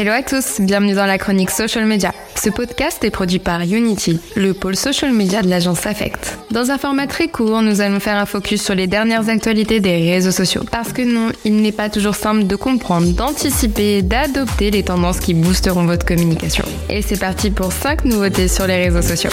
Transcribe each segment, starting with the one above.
Hello à tous, bienvenue dans la chronique Social Media. Ce podcast est produit par Unity, le pôle social media de l'agence Affect. Dans un format très court, nous allons faire un focus sur les dernières actualités des réseaux sociaux. Parce que non, il n'est pas toujours simple de comprendre, d'anticiper, d'adopter les tendances qui boosteront votre communication. Et c'est parti pour 5 nouveautés sur les réseaux sociaux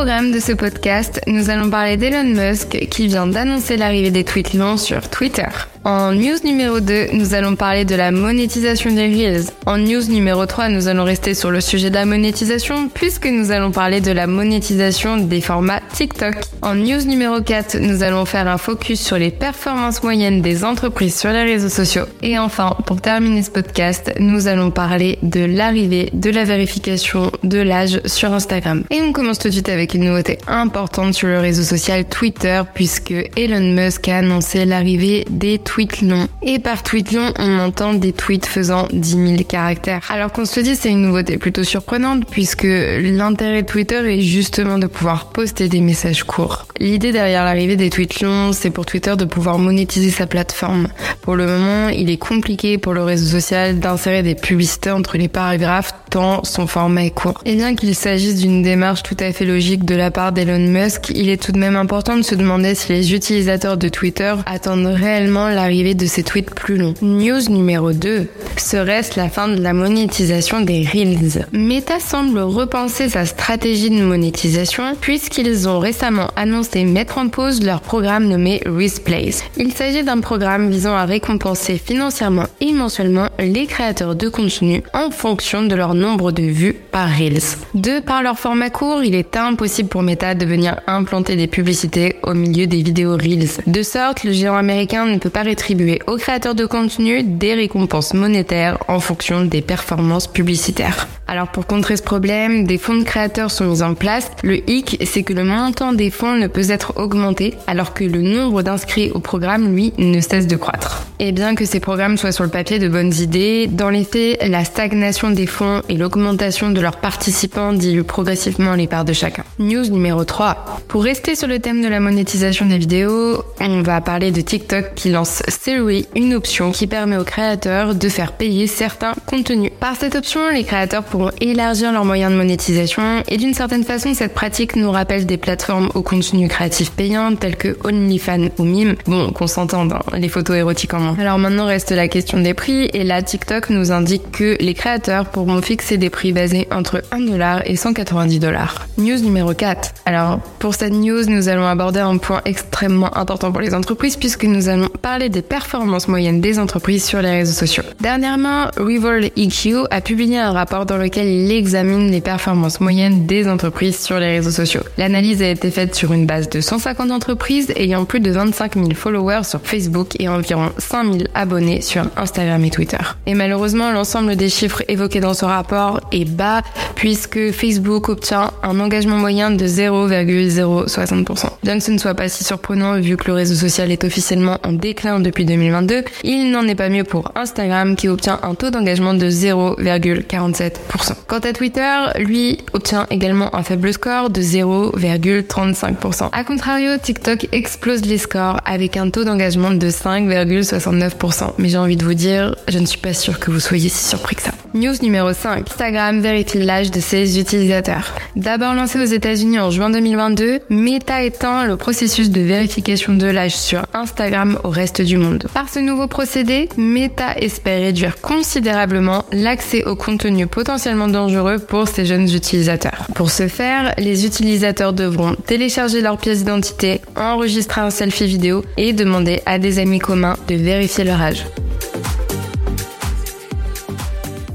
programme de ce podcast, nous allons parler d'Elon Musk qui vient d'annoncer l'arrivée des tweets longs sur Twitter. En news numéro 2, nous allons parler de la monétisation des Reels. En news numéro 3, nous allons rester sur le sujet de la monétisation puisque nous allons parler de la monétisation des formats TikTok. En news numéro 4, nous allons faire un focus sur les performances moyennes des entreprises sur les réseaux sociaux. Et enfin, pour terminer ce podcast, nous allons parler de l'arrivée de la vérification de l'âge sur Instagram. Et on commence tout de suite avec une nouveauté importante sur le réseau social Twitter puisque Elon Musk a annoncé l'arrivée des tweets longs. Et par tweet long, on entend des tweets faisant 10 000 caractères. Alors qu'on se dit c'est une nouveauté plutôt surprenante puisque l'intérêt de Twitter est justement de pouvoir poster des messages courts. L'idée derrière l'arrivée des tweets longs, c'est pour Twitter de pouvoir monétiser sa plateforme. Pour le moment, il est compliqué pour le réseau social d'insérer des publicités entre les paragraphes tant son format est court. Et bien qu'il s'agisse d'une démarche tout à fait logique de la part d'Elon Musk, il est tout de même important de se demander si les utilisateurs de Twitter attendent réellement la l'arrivée de ces tweets plus longs. News numéro 2. Serait-ce la fin de la monétisation des Reels? Meta semble repenser sa stratégie de monétisation puisqu'ils ont récemment annoncé mettre en pause leur programme nommé Plays. Il s'agit d'un programme visant à récompenser financièrement et mensuellement les créateurs de contenu en fonction de leur nombre de vues par Reels. De par leur format court, il est impossible pour Meta de venir implanter des publicités au milieu des vidéos Reels. De sorte, le géant américain ne peut pas rétribuer aux créateurs de contenu des récompenses monétaires en fonction des performances publicitaires. Alors pour contrer ce problème, des fonds de créateurs sont mis en place. Le hic, c'est que le montant des fonds ne peut être augmenté alors que le nombre d'inscrits au programme, lui, ne cesse de croître. Et bien que ces programmes soient sur le papier de bonnes idées, dans les faits, la stagnation des fonds et l'augmentation de leurs participants diluent progressivement les parts de chacun. News numéro 3. Pour rester sur le thème de la monétisation des vidéos, on va parler de TikTok qui lance Theory, une option qui permet aux créateurs de faire payer certains contenus. Par cette option, les créateurs pourront élargir leurs moyens de monétisation et d'une certaine façon, cette pratique nous rappelle des plateformes au contenu créatif payant telles que OnlyFans ou Mime. Bon, qu'on s'entende, hein, les photos érotiques en moins. Alors maintenant reste la question des prix et là TikTok nous indique que les créateurs pourront fixer des prix basés entre 1$ et 190$. News numéro 4. Alors pour cette news, nous allons aborder un point extrêmement important pour les entreprises puisque nous allons parler des performances moyennes des entreprises sur les réseaux sociaux. Dernièrement, Revolt EQ a publié un rapport dans lequel il examine les performances moyennes des entreprises sur les réseaux sociaux. L'analyse a été faite sur une base de 150 entreprises ayant plus de 25 000 followers sur Facebook et environ 5 000 abonnés sur Instagram et Twitter. Et malheureusement, l'ensemble des chiffres évoqués dans ce rapport est bas puisque Facebook obtient un engagement moyen de 0,060%. Bien que ce ne soit pas si surprenant vu que le réseau social est officiellement en déclin depuis 2022, il n'en est pas mieux pour Instagram qui obtient un taux d'engagement de 0,47%. Quant à Twitter, lui obtient également un faible score de 0,35%. A contrario, TikTok explose les scores avec un taux d'engagement de 5,69%. Mais j'ai envie de vous dire, je ne suis pas sûre que vous soyez si surpris que ça. News numéro 5. Instagram vérifie l'âge de ses utilisateurs. D'abord lancé aux États-Unis en juin 2022, Meta étend le processus de vérification de l'âge sur Instagram au reste du monde. Par ce nouveau procédé, Meta espère réduire considérablement l'accès au contenu potentiellement dangereux pour ces jeunes utilisateurs. Pour ce faire, les utilisateurs devront télécharger leur pièce d'identité, enregistrer un selfie vidéo et demander à des amis communs de vérifier leur âge.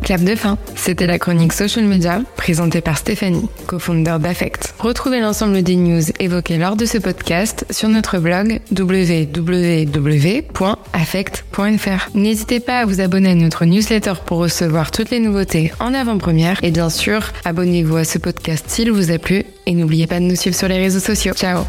Clap de fin. C'était la chronique Social Media présentée par Stéphanie, co-founder d'Affect. Retrouvez l'ensemble des news évoquées lors de ce podcast sur notre blog www.affect.fr. N'hésitez pas à vous abonner à notre newsletter pour recevoir toutes les nouveautés en avant-première et bien sûr, abonnez-vous à ce podcast s'il vous a plu et n'oubliez pas de nous suivre sur les réseaux sociaux. Ciao